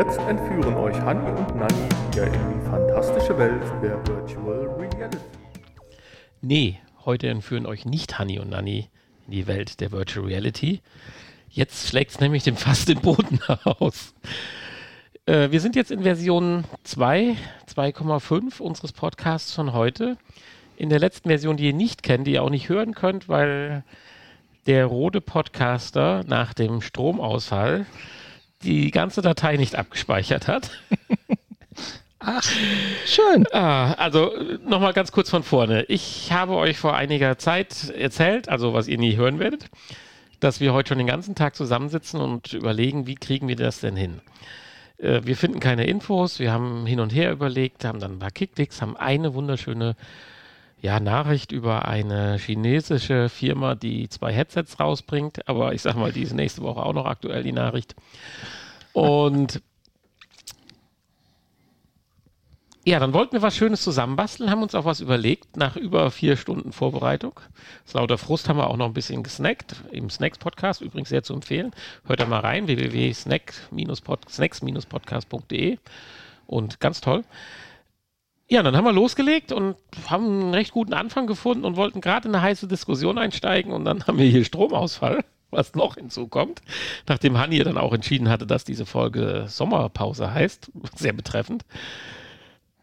jetzt entführen euch Hanni und Nanni wieder in die fantastische Welt der Virtual Reality. Nee, heute entführen euch nicht Hanni und Nanni in die Welt der Virtual Reality. Jetzt schlägt es nämlich dem fast den Boden aus. Äh, wir sind jetzt in Version 2, 2,5 unseres Podcasts von heute. In der letzten Version, die ihr nicht kennt, die ihr auch nicht hören könnt, weil der rote Podcaster nach dem Stromausfall die ganze Datei nicht abgespeichert hat. Ach, schön. Ah, also nochmal ganz kurz von vorne. Ich habe euch vor einiger Zeit erzählt, also was ihr nie hören werdet, dass wir heute schon den ganzen Tag zusammensitzen und überlegen, wie kriegen wir das denn hin. Äh, wir finden keine Infos, wir haben hin und her überlegt, haben dann ein paar Kickklicks, haben eine wunderschöne ja, Nachricht über eine chinesische Firma, die zwei Headsets rausbringt, aber ich sag mal, die ist nächste Woche auch noch aktuell, die Nachricht. Und ja, dann wollten wir was Schönes zusammenbasteln, haben uns auch was überlegt nach über vier Stunden Vorbereitung. Aus lauter Frust haben wir auch noch ein bisschen gesnackt im Snacks-Podcast, übrigens sehr zu empfehlen. Hört da mal rein, www.snacks-podcast.de und ganz toll. Ja, dann haben wir losgelegt und haben einen recht guten Anfang gefunden und wollten gerade in eine heiße Diskussion einsteigen und dann haben wir hier Stromausfall, was noch hinzukommt, nachdem Hanni dann auch entschieden hatte, dass diese Folge Sommerpause heißt, sehr betreffend.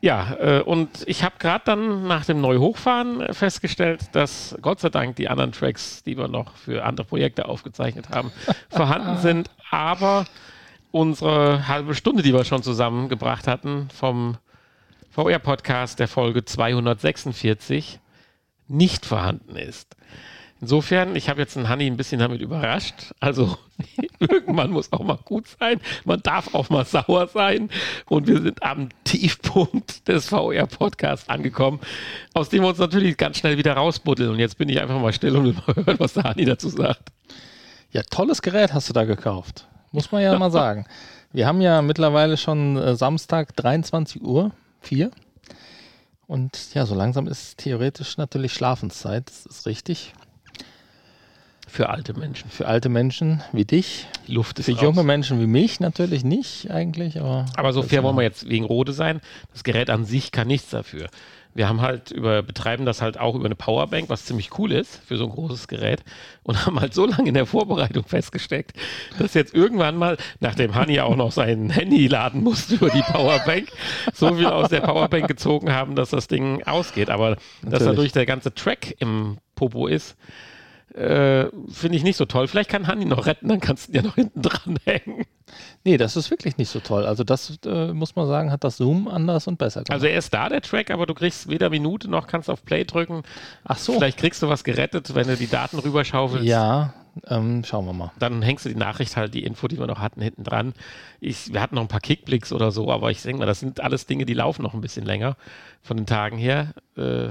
Ja, äh, und ich habe gerade dann nach dem Neu-Hochfahren festgestellt, dass Gott sei Dank die anderen Tracks, die wir noch für andere Projekte aufgezeichnet haben, vorhanden sind, aber unsere halbe Stunde, die wir schon zusammengebracht hatten vom VR-Podcast der Folge 246, nicht vorhanden ist. Insofern, ich habe jetzt einen Honey ein bisschen damit überrascht. Also irgendwann muss auch mal gut sein. Man darf auch mal sauer sein. Und wir sind am Tiefpunkt des VR-Podcasts angekommen, aus dem wir uns natürlich ganz schnell wieder rausbuddeln. Und jetzt bin ich einfach mal still und will mal hören, was der Hani dazu sagt. Ja, tolles Gerät hast du da gekauft. Muss man ja mal sagen. Wir haben ja mittlerweile schon äh, Samstag 23 Uhr, 4. Und ja, so langsam ist theoretisch natürlich Schlafenszeit, das ist richtig. Für alte Menschen. Für alte Menschen wie dich. Die Luft ist Für raus. junge Menschen wie mich natürlich nicht eigentlich, aber. Aber so fair wollen wir jetzt wegen Rode sein. Das Gerät an sich kann nichts dafür. Wir haben halt über, betreiben das halt auch über eine Powerbank, was ziemlich cool ist für so ein großes Gerät und haben halt so lange in der Vorbereitung festgesteckt, dass jetzt irgendwann mal, nachdem Hani auch noch sein Handy laden musste über die Powerbank, so viel aus der Powerbank gezogen haben, dass das Ding ausgeht. Aber dass Natürlich. dadurch der ganze Track im Popo ist, äh, finde ich nicht so toll. Vielleicht kann Hani noch retten, dann kannst du ihn ja noch hinten dran hängen. Nee, das ist wirklich nicht so toll. Also, das äh, muss man sagen, hat das Zoom anders und besser gemacht. Also er ist da, der Track, aber du kriegst weder Minute noch kannst auf Play drücken. Ach so. Vielleicht kriegst du was gerettet, wenn du die Daten rüberschaufelst. Ja, ähm, schauen wir mal. Dann hängst du die Nachricht halt, die Info, die wir noch hatten, hinten dran. Ich, wir hatten noch ein paar Kickblicks oder so, aber ich denke mal, das sind alles Dinge, die laufen noch ein bisschen länger von den Tagen her. Äh,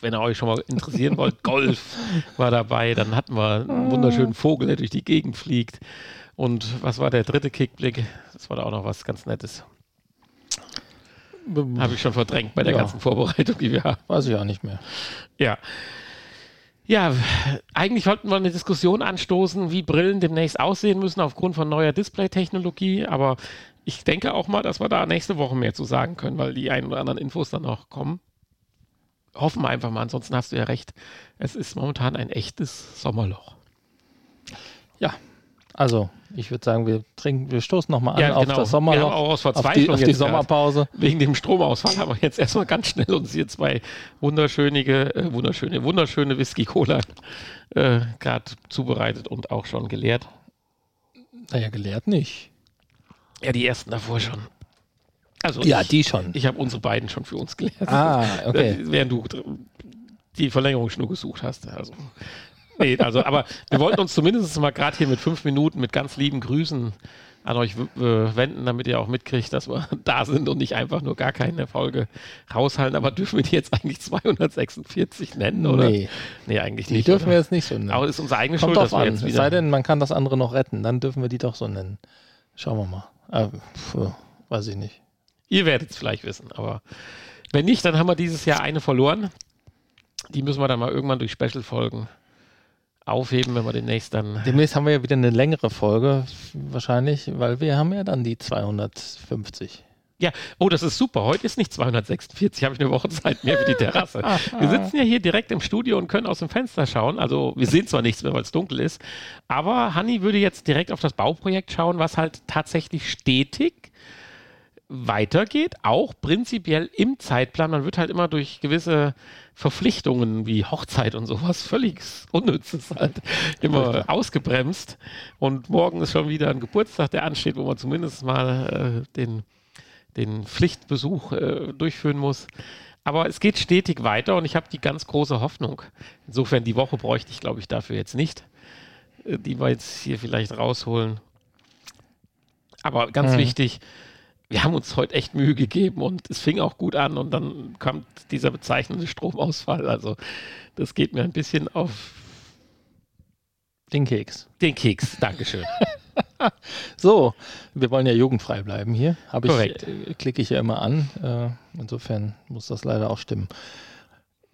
wenn ihr euch schon mal interessieren wollt, Golf war dabei. Dann hatten wir einen wunderschönen Vogel, der durch die Gegend fliegt. Und was war der dritte Kickblick? Das war da auch noch was ganz Nettes. Habe ich schon verdrängt bei der Ja. ganzen Vorbereitung, die wir haben. Weiß ich auch nicht mehr. Ja. Ja, eigentlich wollten wir eine Diskussion anstoßen, wie Brillen demnächst aussehen müssen aufgrund von neuer Display-Technologie, aber ich denke auch mal, dass wir da nächste Woche mehr zu sagen können, weil die ein oder anderen Infos dann noch kommen. Hoffen wir einfach mal, ansonsten hast du ja recht. Es ist momentan ein echtes Sommerloch. Ja, also ich würde sagen, wir trinken, wir stoßen nochmal an Ja, auf genau. das Wir Sommerloch, haben auch aus auf die, Verzweiflung auf die jetzt grad- Sommerpause. Wegen dem Stromausfall haben wir jetzt erstmal ganz schnell uns hier zwei wunderschöne, äh, wunderschöne, wunderschöne Whisky-Cola äh, gerade zubereitet und auch schon geleert. Naja, gelehrt nicht. Ja, die ersten davor schon. Also Ja, ich, die schon. Ich habe unsere beiden schon für uns geleert. Ah, okay. Äh, Während du die Verlängerungsschnur gesucht hast. Also. Nee, also, aber wir wollten uns zumindest mal gerade hier mit fünf Minuten mit ganz lieben Grüßen an euch wenden, damit ihr auch mitkriegt, dass wir da sind und nicht einfach nur gar keine Folge raushalten. Aber dürfen wir die jetzt eigentlich 246 nennen? Oder? Nee. Nee, eigentlich Die nicht. dürfen oder? wir jetzt nicht so nennen. Aber ist unsere eigene Kommt Schuld, dass drauf wir an. jetzt Es wieder. sei denn, man kann das andere noch retten. Dann dürfen wir die doch so nennen. Schauen wir mal. Äh, pf, weiß ich nicht. Ihr werdet es vielleicht wissen, aber wenn nicht, dann haben wir dieses Jahr eine verloren. Die müssen wir dann mal irgendwann durch Special-Folgen aufheben, wenn wir demnächst dann. Demnächst haben wir ja wieder eine längere Folge, wahrscheinlich, weil wir haben ja dann die 250. Ja, oh, das ist super. Heute ist nicht 246, habe ich eine Woche Zeit mehr für die Terrasse. Wir sitzen ja hier direkt im Studio und können aus dem Fenster schauen. Also wir sehen zwar nichts mehr, weil es dunkel ist, aber Hanni würde jetzt direkt auf das Bauprojekt schauen, was halt tatsächlich stetig weitergeht, auch prinzipiell im Zeitplan. Man wird halt immer durch gewisse Verpflichtungen wie Hochzeit und sowas völlig Unnützes halt immer ausgebremst. Und morgen ist schon wieder ein Geburtstag, der ansteht, wo man zumindest mal äh, den den Pflichtbesuch äh, durchführen muss. Aber es geht stetig weiter und ich habe die ganz große Hoffnung. Insofern die Woche bräuchte ich, glaube ich, dafür jetzt nicht, äh, die wir jetzt hier vielleicht rausholen. Aber ganz mhm. wichtig, wir haben uns heute echt Mühe gegeben und es fing auch gut an und dann kommt dieser bezeichnende Stromausfall. Also das geht mir ein bisschen auf den Keks. Den Keks, Dankeschön. so, wir wollen ja jugendfrei bleiben hier. Habe ich, äh, klicke ich ja immer an. Äh, insofern muss das leider auch stimmen.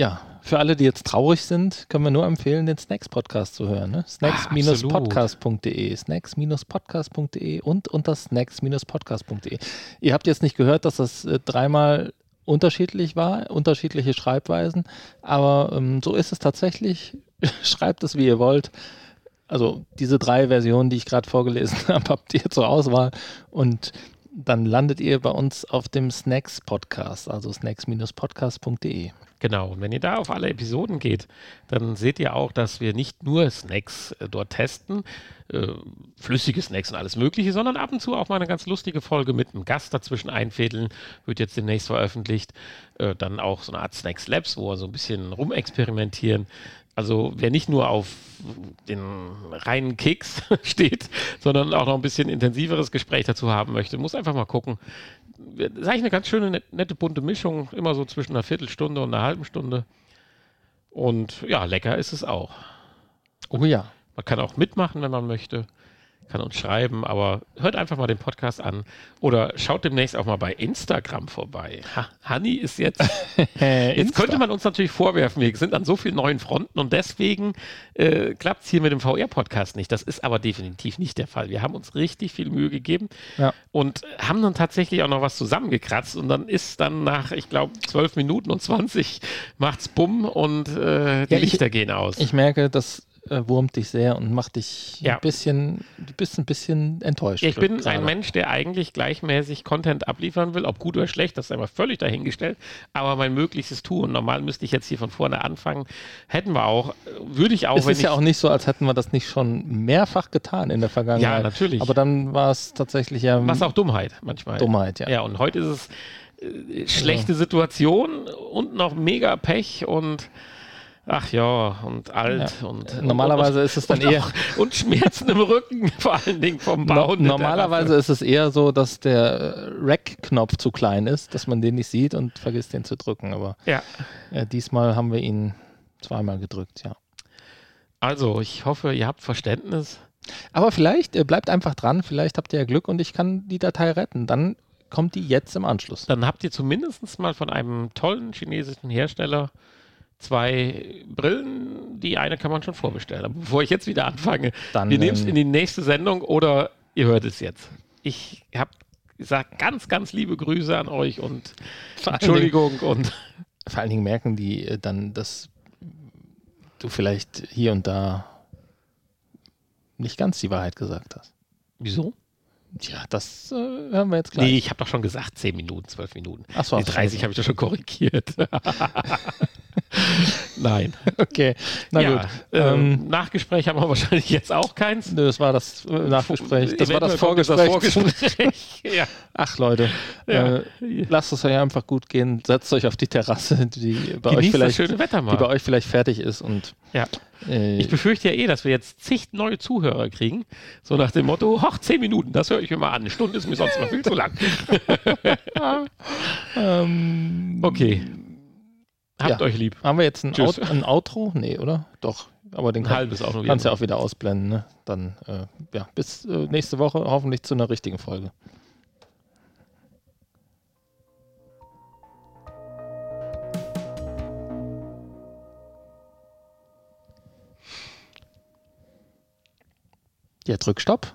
Ja, für alle, die jetzt traurig sind, können wir nur empfehlen, den Snacks-Podcast zu hören. Ne? Snacks-podcast.de, Snacks-podcast.de und unter Snacks-podcast.de. Ihr habt jetzt nicht gehört, dass das äh, dreimal unterschiedlich war, unterschiedliche Schreibweisen, aber ähm, so ist es tatsächlich. Schreibt es, wie ihr wollt. Also diese drei Versionen, die ich gerade vorgelesen habe, habt ihr zur Auswahl und dann landet ihr bei uns auf dem Snacks Podcast, also snacks-podcast.de. Genau, und wenn ihr da auf alle Episoden geht, dann seht ihr auch, dass wir nicht nur Snacks äh, dort testen, äh, flüssige Snacks und alles Mögliche, sondern ab und zu auch mal eine ganz lustige Folge mit einem Gast dazwischen einfädeln, wird jetzt demnächst veröffentlicht. Äh, dann auch so eine Art Snacks Labs, wo wir so ein bisschen rumexperimentieren. Also wer nicht nur auf den reinen Keks steht, sondern auch noch ein bisschen intensiveres Gespräch dazu haben möchte, muss einfach mal gucken. Das ist eigentlich eine ganz schöne, nette, bunte Mischung, immer so zwischen einer Viertelstunde und einer halben Stunde. Und ja, lecker ist es auch. Oh ja. Man kann auch mitmachen, wenn man möchte kann uns schreiben, aber hört einfach mal den Podcast an oder schaut demnächst auch mal bei Instagram vorbei. Ha, Hanni ist jetzt. jetzt könnte man uns natürlich vorwerfen, wir sind an so vielen neuen Fronten und deswegen äh, klappt es hier mit dem VR-Podcast nicht. Das ist aber definitiv nicht der Fall. Wir haben uns richtig viel Mühe gegeben ja. und haben dann tatsächlich auch noch was zusammengekratzt und dann ist dann nach, ich glaube, 12 Minuten und 20 macht's bumm und äh, die ja, Lichter ich, gehen aus. Ich merke, dass äh, wurmt dich sehr und macht dich ja. ein bisschen, du bist ein bisschen enttäuscht. Ich bin gerade. ein Mensch, der eigentlich gleichmäßig Content abliefern will, ob gut oder schlecht, das ist einmal völlig dahingestellt, aber mein Möglichstes tun. Normal müsste ich jetzt hier von vorne anfangen. Hätten wir auch, würde ich auch. Es ist ja auch nicht so, als hätten wir das nicht schon mehrfach getan in der Vergangenheit. Ja, natürlich. Aber dann war es tatsächlich ja. Was auch Dummheit manchmal. Dummheit, ja. Ja, und heute ist es äh, schlechte Situation und noch mega Pech und Ach ja, und alt ja. und. Normalerweise und, ist es dann eher. und Schmerzen im Rücken, vor allen Dingen vom Bauen. No, normalerweise ist es eher so, dass der Rack-Knopf zu klein ist, dass man den nicht sieht und vergisst den zu drücken. Aber ja. äh, diesmal haben wir ihn zweimal gedrückt, ja. Also, ich hoffe, ihr habt Verständnis. Aber vielleicht äh, bleibt einfach dran, vielleicht habt ihr ja Glück und ich kann die Datei retten. Dann kommt die jetzt im Anschluss. Dann habt ihr zumindest mal von einem tollen chinesischen Hersteller zwei Brillen. Die eine kann man schon vorbestellen. Aber bevor ich jetzt wieder anfange, Dann, wir nehmen es ähm, in die nächste Sendung oder ihr hört es jetzt. Ich habe gesagt, ganz, ganz liebe Grüße an euch und Entschuldigung Dingen, und vor allen Dingen merken die äh, dann, dass du vielleicht hier und da nicht ganz die Wahrheit gesagt hast. Wieso? Ja, das äh, hören wir jetzt gleich. Nee, ich habe doch schon gesagt, 10 Minuten, 12 Minuten. Achso, die 30 habe ich doch schon korrigiert. Nein. Okay, na ja, gut. Ähm, ähm, Nachgespräch haben wir wahrscheinlich jetzt auch keins. Nö, das war das äh, Nachgespräch. Das war das Vorgespräch. Das Vorgespräch. ja. Ach Leute, ja. äh, lasst es euch einfach gut gehen. Setzt euch auf die Terrasse, die bei, euch vielleicht, die bei euch vielleicht fertig ist. Und, ja. Äh, ich befürchte ja eh, dass wir jetzt zig neue Zuhörer kriegen. So nach dem Motto, ach, zehn Minuten, das höre ich mir mal an. Eine Stunde ist mir sonst mal viel zu lang. ähm, okay. Habt ja. euch lieb. Haben wir jetzt ein, Out, ein Outro? Nee, oder? Doch. Aber den ein halbes Outro kannst du ja auch wieder ausblenden. Ne? Dann, äh, ja, bis äh, nächste Woche hoffentlich zu einer richtigen Folge. Ja, drück Stopp.